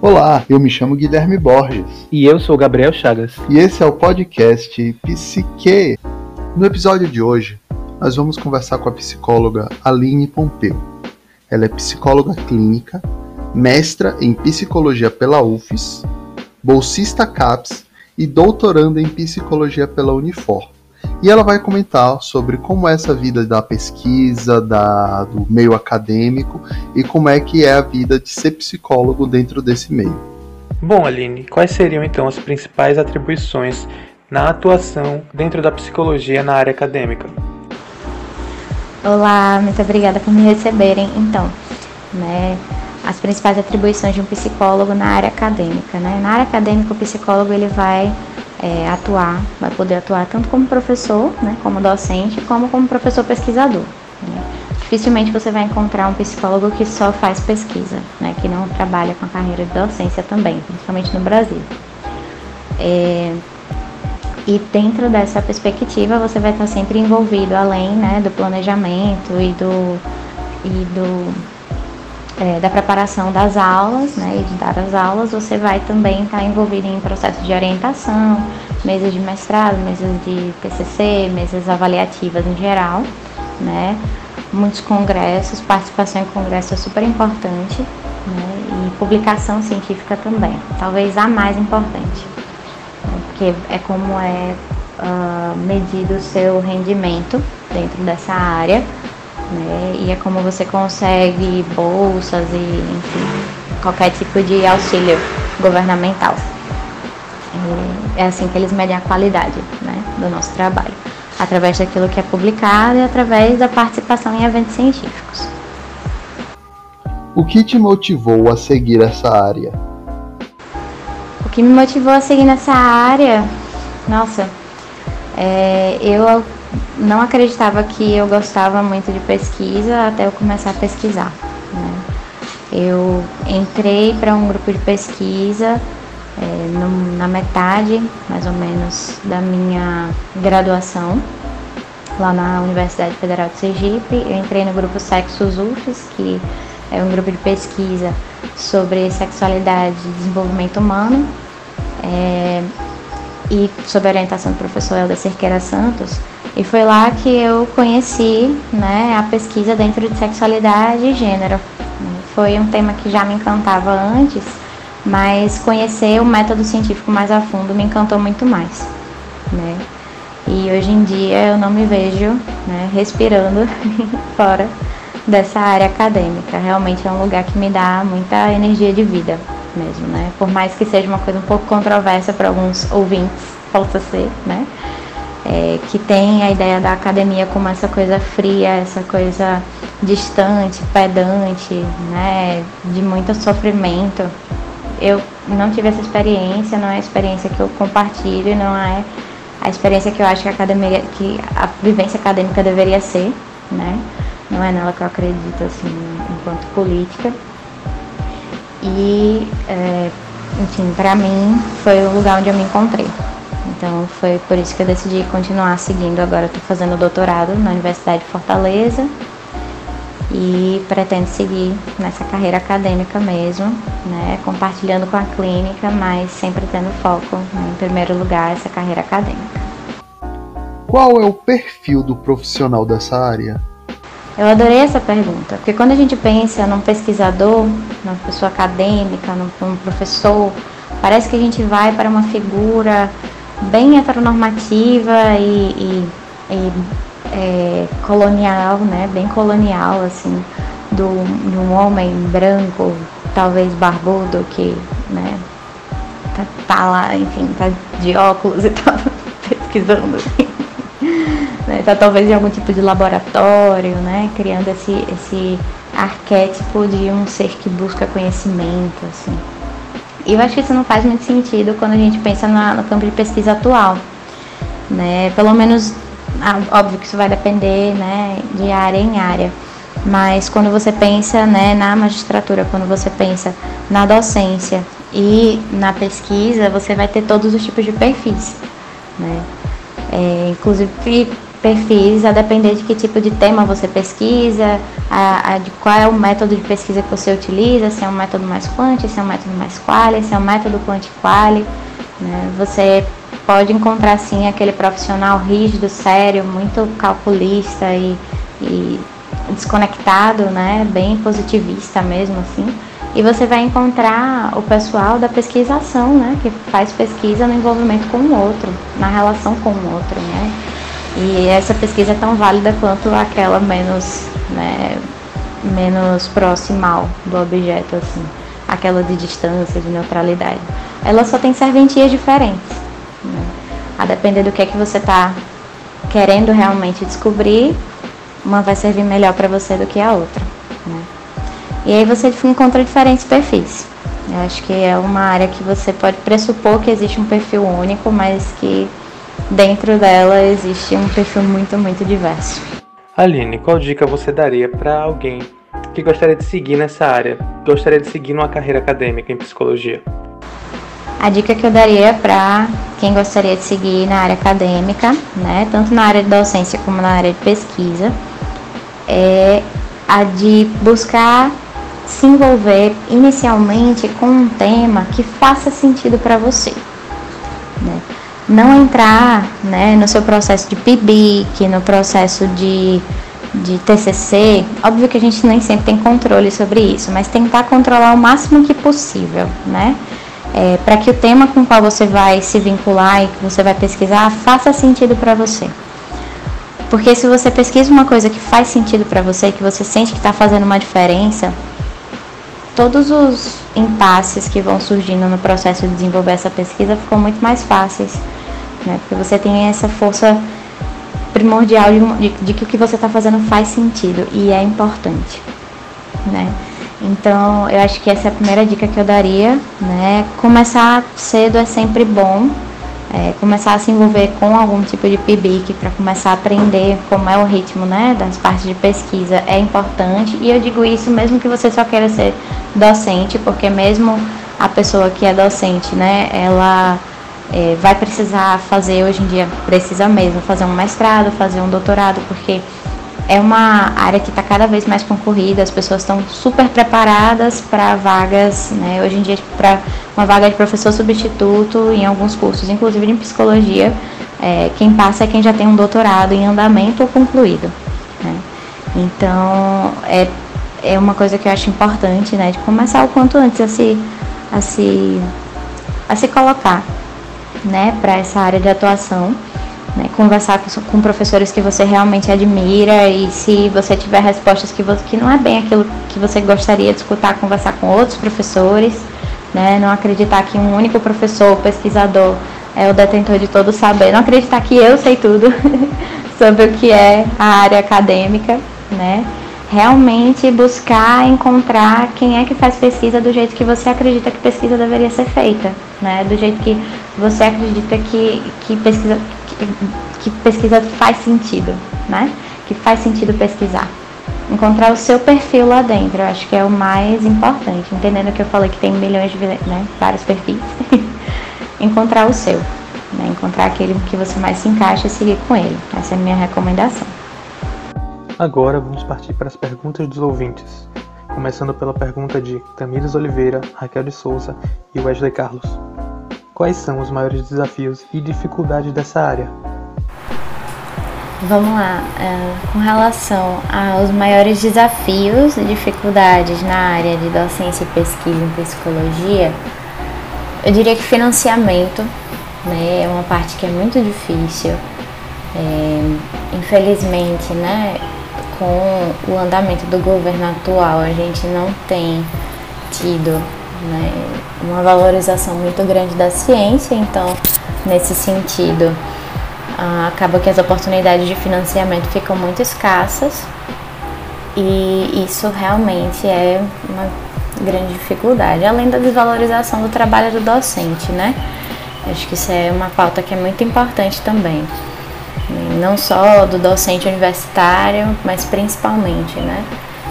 Olá, eu me chamo Guilherme Borges. E eu sou Gabriel Chagas. E esse é o podcast Psique. No episódio de hoje, nós vamos conversar com a psicóloga Aline Pompeu. Ela é psicóloga clínica, mestra em psicologia pela UFES, bolsista CAPES e doutoranda em psicologia pela Unifor. E ela vai comentar sobre como é essa vida da pesquisa, da, do meio acadêmico e como é que é a vida de ser psicólogo dentro desse meio. Bom, Aline, quais seriam então as principais atribuições na atuação dentro da psicologia na área acadêmica? Olá, muito obrigada por me receberem. Então, né, as principais atribuições de um psicólogo na área acadêmica, né? Na área acadêmica, o psicólogo ele vai é, atuar, vai poder atuar tanto como professor, né, como docente, como como professor pesquisador. Né? Dificilmente você vai encontrar um psicólogo que só faz pesquisa, né, que não trabalha com a carreira de docência também, principalmente no Brasil. É, e dentro dessa perspectiva você vai estar sempre envolvido além né, do planejamento e do, e do é, da preparação das aulas, né, e de dar as aulas, você vai também estar envolvido em processos de orientação, mesas de mestrado, mesas de TCC, mesas avaliativas em geral, né, muitos congressos, participação em congressos é super importante, né, e publicação científica também, talvez a mais importante, né, porque é como é uh, medido o seu rendimento dentro dessa área, né? E é como você consegue bolsas e enfim, qualquer tipo de auxílio governamental. É assim que eles medem a qualidade né, do nosso trabalho, através daquilo que é publicado e através da participação em eventos científicos. O que te motivou a seguir essa área? O que me motivou a seguir nessa área, nossa, é, eu não acreditava que eu gostava muito de pesquisa até eu começar a pesquisar. Né? Eu entrei para um grupo de pesquisa é, no, na metade, mais ou menos, da minha graduação, lá na Universidade Federal de Sergipe. Eu entrei no grupo Sexos UFES, que é um grupo de pesquisa sobre sexualidade e desenvolvimento humano. É, e sob a orientação do professor Helder Cerqueira Santos, e foi lá que eu conheci né, a pesquisa dentro de sexualidade e gênero. Foi um tema que já me encantava antes, mas conhecer o método científico mais a fundo me encantou muito mais. Né? E hoje em dia eu não me vejo né, respirando fora dessa área acadêmica. Realmente é um lugar que me dá muita energia de vida mesmo, né? Por mais que seja uma coisa um pouco controversa para alguns ouvintes, possa ser, né? É, que tem a ideia da academia como essa coisa fria, essa coisa distante, pedante, né? De muito sofrimento. Eu não tive essa experiência, não é a experiência que eu compartilho, não é a experiência que eu acho que a academia, que a vivência acadêmica deveria ser, né? Não é nela que eu acredito assim, enquanto política. E, é, enfim, para mim foi o lugar onde eu me encontrei. Então foi por isso que eu decidi continuar seguindo. Agora estou fazendo doutorado na Universidade de Fortaleza e pretendo seguir nessa carreira acadêmica mesmo, né, compartilhando com a clínica, mas sempre tendo foco, né, em primeiro lugar, essa carreira acadêmica. Qual é o perfil do profissional dessa área? Eu adorei essa pergunta, porque quando a gente pensa num pesquisador, numa pessoa acadêmica, num, num professor, parece que a gente vai para uma figura bem heteronormativa e, e, e é, colonial, né? Bem colonial, assim, do, de um homem branco, talvez barbudo, que, né? Tá, tá lá, enfim, tá de óculos e tá pesquisando, assim né? Tá talvez em algum tipo de laboratório, né? Criando esse, esse arquétipo de um ser que busca conhecimento, assim. E eu acho que isso não faz muito sentido quando a gente pensa na, no campo de pesquisa atual, né? Pelo menos, ah, óbvio que isso vai depender, né, de área em área. Mas quando você pensa né, na magistratura, quando você pensa na docência e na pesquisa, você vai ter todos os tipos de perfis. Né? É, inclusive perfis a depender de que tipo de tema você pesquisa, a, a de qual é o método de pesquisa que você utiliza, se é um método mais quant, se é um método mais quali, se é um método quant-quali. Né? Você pode encontrar sim aquele profissional rígido, sério, muito calculista e, e desconectado, né? bem positivista mesmo assim. E você vai encontrar o pessoal da pesquisação, né? que faz pesquisa no envolvimento com o outro, na relação com o outro. Né? E essa pesquisa é tão válida quanto aquela menos, né, menos proximal do objeto, assim, aquela de distância, de neutralidade. Ela só tem serventias diferentes. Né? A depender do que é que você está querendo realmente descobrir, uma vai servir melhor para você do que a outra. Né? E aí você encontra diferentes perfis. Eu acho que é uma área que você pode pressupor que existe um perfil único, mas que dentro dela existe um perfil muito, muito diverso. Aline, qual dica você daria para alguém que gostaria de seguir nessa área, gostaria de seguir uma carreira acadêmica em psicologia? A dica que eu daria para quem gostaria de seguir na área acadêmica, né, tanto na área de docência como na área de pesquisa, é a de buscar se envolver inicialmente com um tema que faça sentido para você. Né? Não entrar né, no seu processo de PIBIC, no processo de, de TCC. Óbvio que a gente nem sempre tem controle sobre isso, mas tentar controlar o máximo que possível, né? é, para que o tema com o qual você vai se vincular e que você vai pesquisar faça sentido para você. Porque se você pesquisa uma coisa que faz sentido para você, que você sente que está fazendo uma diferença, todos os impasses que vão surgindo no processo de desenvolver essa pesquisa ficam muito mais fáceis, né? Porque você tem essa força primordial de, de, de que o que você está fazendo faz sentido e é importante, né? Então, eu acho que essa é a primeira dica que eu daria, né? Começar cedo é sempre bom, é, começar a se envolver com algum tipo de PIBIC para começar a aprender como é o ritmo, né, das partes de pesquisa é importante. E eu digo isso mesmo que você só queira ser docente, porque mesmo a pessoa que é docente, né, ela é, vai precisar fazer hoje em dia precisa mesmo fazer um mestrado, fazer um doutorado, porque é uma área que está cada vez mais concorrida, as pessoas estão super preparadas para vagas, né? Hoje em dia, para uma vaga de professor substituto em alguns cursos, inclusive em psicologia, é, quem passa é quem já tem um doutorado em andamento ou concluído. Né? Então, é, é uma coisa que eu acho importante, né? De começar o quanto antes a se, a se, a se colocar, né? Para essa área de atuação né, conversar com, com, professores que você realmente admira e se você tiver respostas que, você, que não é bem aquilo que você gostaria de escutar, conversar com outros professores, né, não acreditar que um único professor, pesquisador, é o detentor de todo o saber, não acreditar que eu sei tudo sobre o que é a área acadêmica, né, realmente buscar encontrar quem é que faz pesquisa do jeito que você acredita que pesquisa deveria ser feita, né? Do jeito que você acredita que, que pesquisa que pesquisa faz sentido, né? Que faz sentido pesquisar. Encontrar o seu perfil lá dentro, eu acho que é o mais importante. Entendendo que eu falei que tem milhões de né, vários perfis. Encontrar o seu. Né? Encontrar aquele que você mais se encaixa e seguir com ele. Essa é a minha recomendação. Agora vamos partir para as perguntas dos ouvintes. Começando pela pergunta de Tamires Oliveira, Raquel de Souza e Wesley Carlos. Quais são os maiores desafios e dificuldades dessa área? Vamos lá, é, com relação aos maiores desafios e dificuldades na área de docência e pesquisa em psicologia, eu diria que financiamento né, é uma parte que é muito difícil. É, infelizmente, né, com o andamento do governo atual, a gente não tem tido né, uma valorização muito grande da ciência, então, nesse sentido, ah, acaba que as oportunidades de financiamento ficam muito escassas e isso realmente é uma grande dificuldade, além da desvalorização do trabalho do docente, né? Acho que isso é uma pauta que é muito importante também. Não só do docente universitário, mas principalmente, né?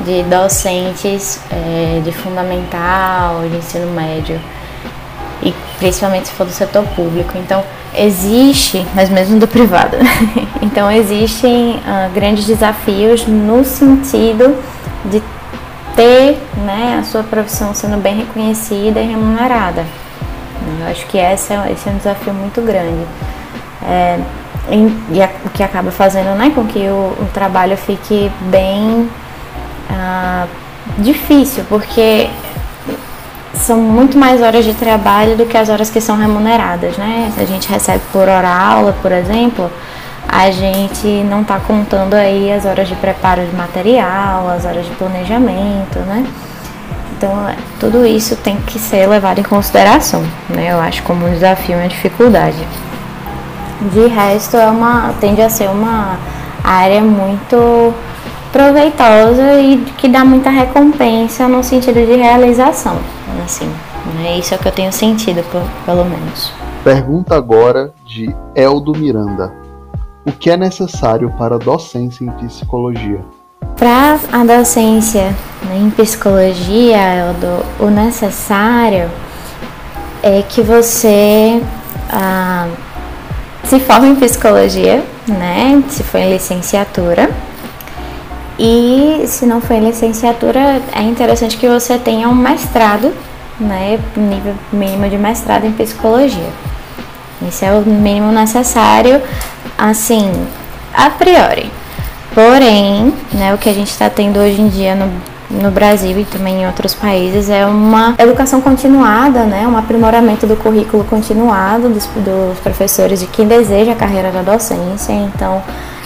de docentes é, de fundamental, de ensino médio, e principalmente se for do setor público. Então, existe, mas mesmo do privado. então existem uh, grandes desafios no sentido de ter né, a sua profissão sendo bem reconhecida e remunerada. Eu acho que esse é, esse é um desafio muito grande. É, e, a, o que acaba fazendo né, com que o, o trabalho fique bem uh, difícil, porque são muito mais horas de trabalho do que as horas que são remuneradas, né? Se a gente recebe por hora aula, por exemplo, a gente não está contando aí as horas de preparo de material, as horas de planejamento, né? Então, tudo isso tem que ser levado em consideração, né? Eu acho como um desafio, uma dificuldade. De resto, é uma, tende a ser uma área muito proveitosa e que dá muita recompensa no sentido de realização, assim. Né? Isso é o que eu tenho sentido, pelo menos. Pergunta agora de Eldo Miranda. O que é necessário para a docência em psicologia? Para a docência né, em psicologia, Eldo, o necessário é que você ah, se forme em psicologia, né? Se for em licenciatura, e se não for em licenciatura, é interessante que você tenha um mestrado, né, nível mínimo de mestrado em psicologia. Esse é o mínimo necessário, assim, a priori. Porém, né, o que a gente está tendo hoje em dia no, no Brasil e também em outros países é uma educação continuada, né, um aprimoramento do currículo continuado dos, dos professores de quem deseja a carreira da docência. Então,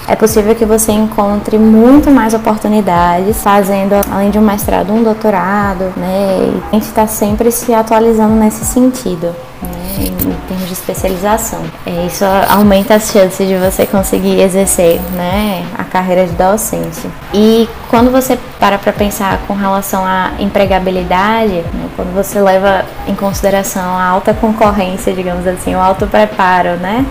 é possível que você encontre muito mais oportunidades fazendo, além de um mestrado, um doutorado, né? E a gente está sempre se atualizando nesse sentido. Né? Em termos de especialização. É, isso aumenta as chances de você conseguir exercer né, a carreira de docência. E quando você para para pensar com relação à empregabilidade, né, quando você leva em consideração a alta concorrência, digamos assim, o alto preparo, né?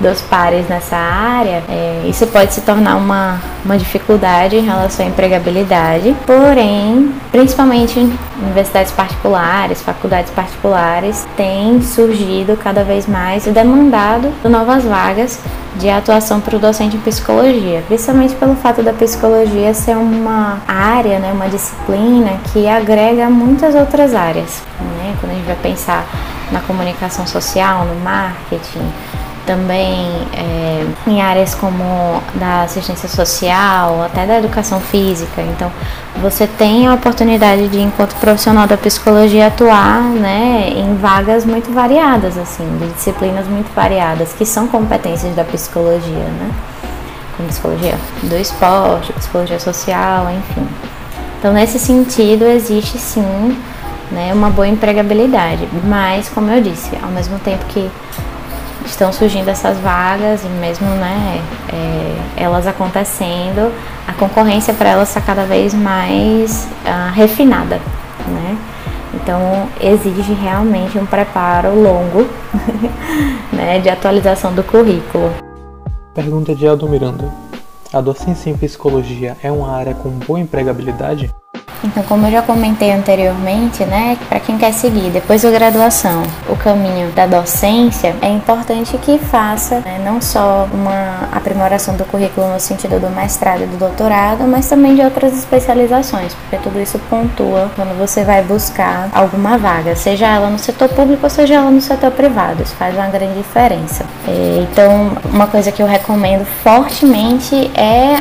Dos pares nessa área, é, isso pode se tornar uma, uma dificuldade em relação à empregabilidade. Porém, principalmente em universidades particulares, faculdades particulares, tem surgido cada vez mais e demandado novas vagas de atuação para o docente em psicologia, principalmente pelo fato da psicologia ser uma área, né, uma disciplina que agrega muitas outras áreas. Né? Quando a gente vai pensar na comunicação social, no marketing, também é, em áreas como da assistência social, até da educação física. Então, você tem a oportunidade de, enquanto profissional da psicologia, atuar né, em vagas muito variadas, assim, de disciplinas muito variadas, que são competências da psicologia, né? Como psicologia do esporte, psicologia social, enfim. Então, nesse sentido, existe sim né, uma boa empregabilidade, mas, como eu disse, ao mesmo tempo que estão surgindo essas vagas e mesmo né, é, elas acontecendo, a concorrência para elas está cada vez mais uh, refinada, né? Então exige realmente um preparo longo né, de atualização do currículo. Pergunta de Aldo Miranda. A docência em psicologia é uma área com boa empregabilidade? Então, como eu já comentei anteriormente, né, para quem quer seguir depois da graduação o caminho da docência, é importante que faça né, não só uma aprimoração do currículo no sentido do mestrado e do doutorado, mas também de outras especializações, porque tudo isso pontua quando você vai buscar alguma vaga, seja ela no setor público ou seja ela no setor privado. Isso faz uma grande diferença. Então, uma coisa que eu recomendo fortemente é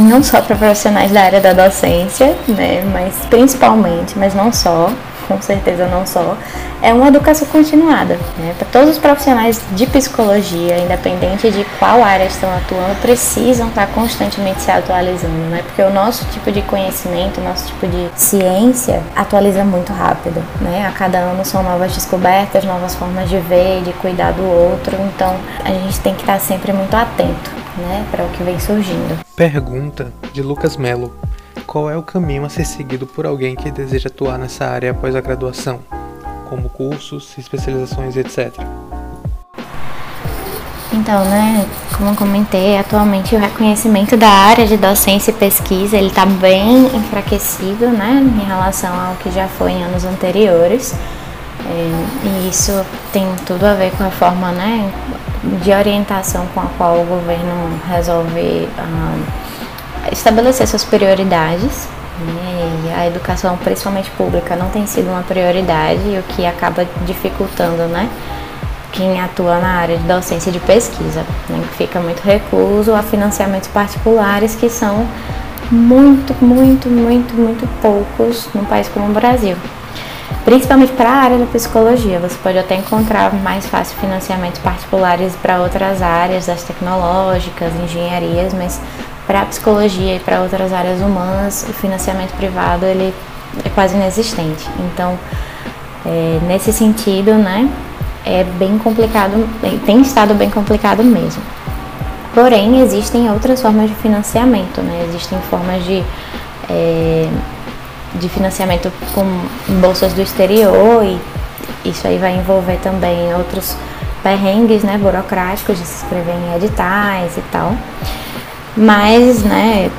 não só para profissionais da área da docência, né, mas principalmente, mas não só, com certeza não só, é uma educação continuada. Né? Para todos os profissionais de psicologia, independente de qual área estão atuando, precisam estar constantemente se atualizando, né? porque o nosso tipo de conhecimento, o nosso tipo de ciência atualiza muito rápido. Né? A cada ano são novas descobertas, novas formas de ver, de cuidar do outro, então a gente tem que estar sempre muito atento né? para o que vem surgindo. Pergunta de Lucas Melo. Qual é o caminho a ser seguido por alguém que deseja atuar nessa área após a graduação, como cursos, especializações, etc? Então, né, como eu comentei, atualmente o reconhecimento da área de docência e pesquisa, ele está bem enfraquecido, né, em relação ao que já foi em anos anteriores. É, e isso tem tudo a ver com a forma, né, de orientação com a qual o governo resolve ah, estabelecer suas prioridades. Né? a educação, principalmente pública, não tem sido uma prioridade, o que acaba dificultando né? quem atua na área de docência e de pesquisa. Né? Fica muito recluso a financiamentos particulares que são muito, muito, muito, muito poucos num país como o Brasil. Principalmente para a área da psicologia, você pode até encontrar mais fácil financiamentos particulares para outras áreas, das tecnológicas, engenharias, mas para a psicologia e para outras áreas humanas, o financiamento privado ele é quase inexistente. Então, é, nesse sentido, né, é bem complicado, tem estado bem complicado mesmo. Porém, existem outras formas de financiamento, né? Existem formas de, é, de financiamento com bolsas do exterior e isso aí vai envolver também outros perrengues, né, burocráticos de se inscrever em editais e tal. Mas, né,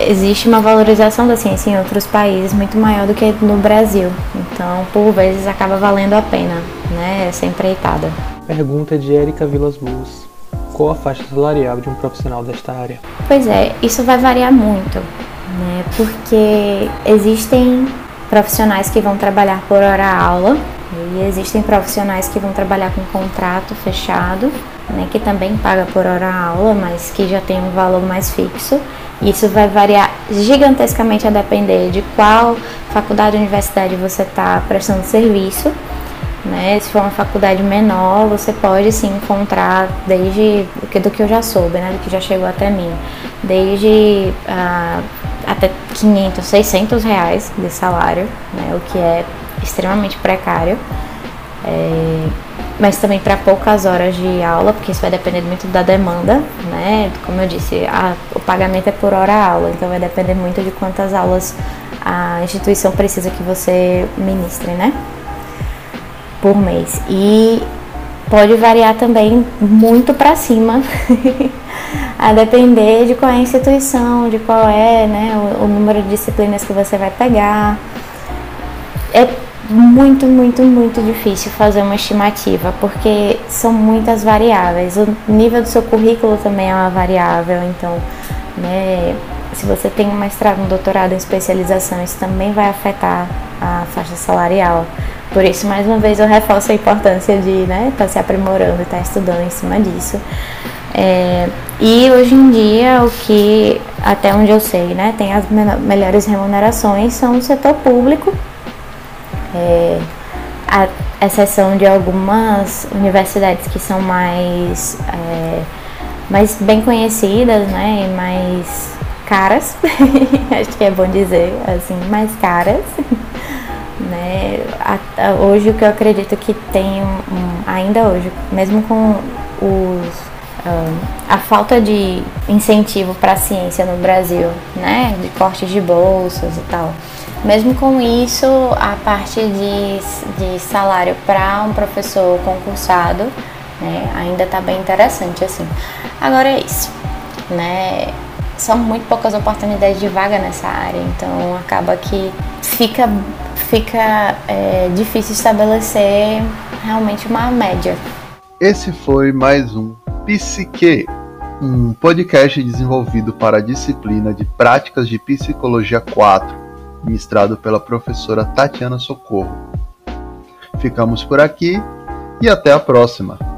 existe uma valorização da ciência em outros países muito maior do que no Brasil. Então, por vezes, acaba valendo a pena, né, essa empreitada. Pergunta de Érica Vilas Boas. Qual a faixa salarial de um profissional desta área? Pois é, isso vai variar muito, né? Porque existem profissionais que vão trabalhar por hora aula e existem profissionais que vão trabalhar com contrato fechado, né, que também paga por hora aula, mas que já tem um valor mais fixo. Isso vai variar gigantescamente a depender de qual faculdade ou universidade você está prestando serviço né? Se for uma faculdade menor, você pode sim encontrar desde do que eu já soube, né? Do que já chegou até mim, desde ah, até 500, 600 reais de salário, né? O que é extremamente precário. É, mas também para poucas horas de aula, porque isso vai depender muito da demanda, né? Como eu disse, a, o pagamento é por hora aula, então vai depender muito de quantas aulas a instituição precisa que você ministre, né? por mês. E pode variar também muito para cima, a depender de qual é a instituição, de qual é né, o, o número de disciplinas que você vai pegar. É muito, muito, muito difícil fazer uma estimativa, porque são muitas variáveis. O nível do seu currículo também é uma variável, então, né, se você tem um mestrado, um doutorado em especialização, isso também vai afetar a faixa salarial. Por isso, mais uma vez, eu reforço a importância de estar né, tá se aprimorando estar tá estudando em cima disso. É, e hoje em dia, o que, até onde eu sei, né, tem as melhores remunerações são o setor público, é, a exceção de algumas universidades que são mais, é, mais bem conhecidas né, e mais caras, acho que é bom dizer assim, mais caras. Né? Hoje o que eu acredito que tem ainda hoje, mesmo com os a falta de incentivo para a ciência no Brasil, né, de cortes de bolsas e tal. Mesmo com isso, a parte de, de salário para um professor concursado, né, ainda está bem interessante assim. Agora é isso, né? São muito poucas oportunidades de vaga nessa área, então acaba que fica fica é, difícil estabelecer realmente uma média. Esse foi mais um Psique, um podcast desenvolvido para a disciplina de Práticas de Psicologia 4, ministrado pela professora Tatiana Socorro. Ficamos por aqui e até a próxima!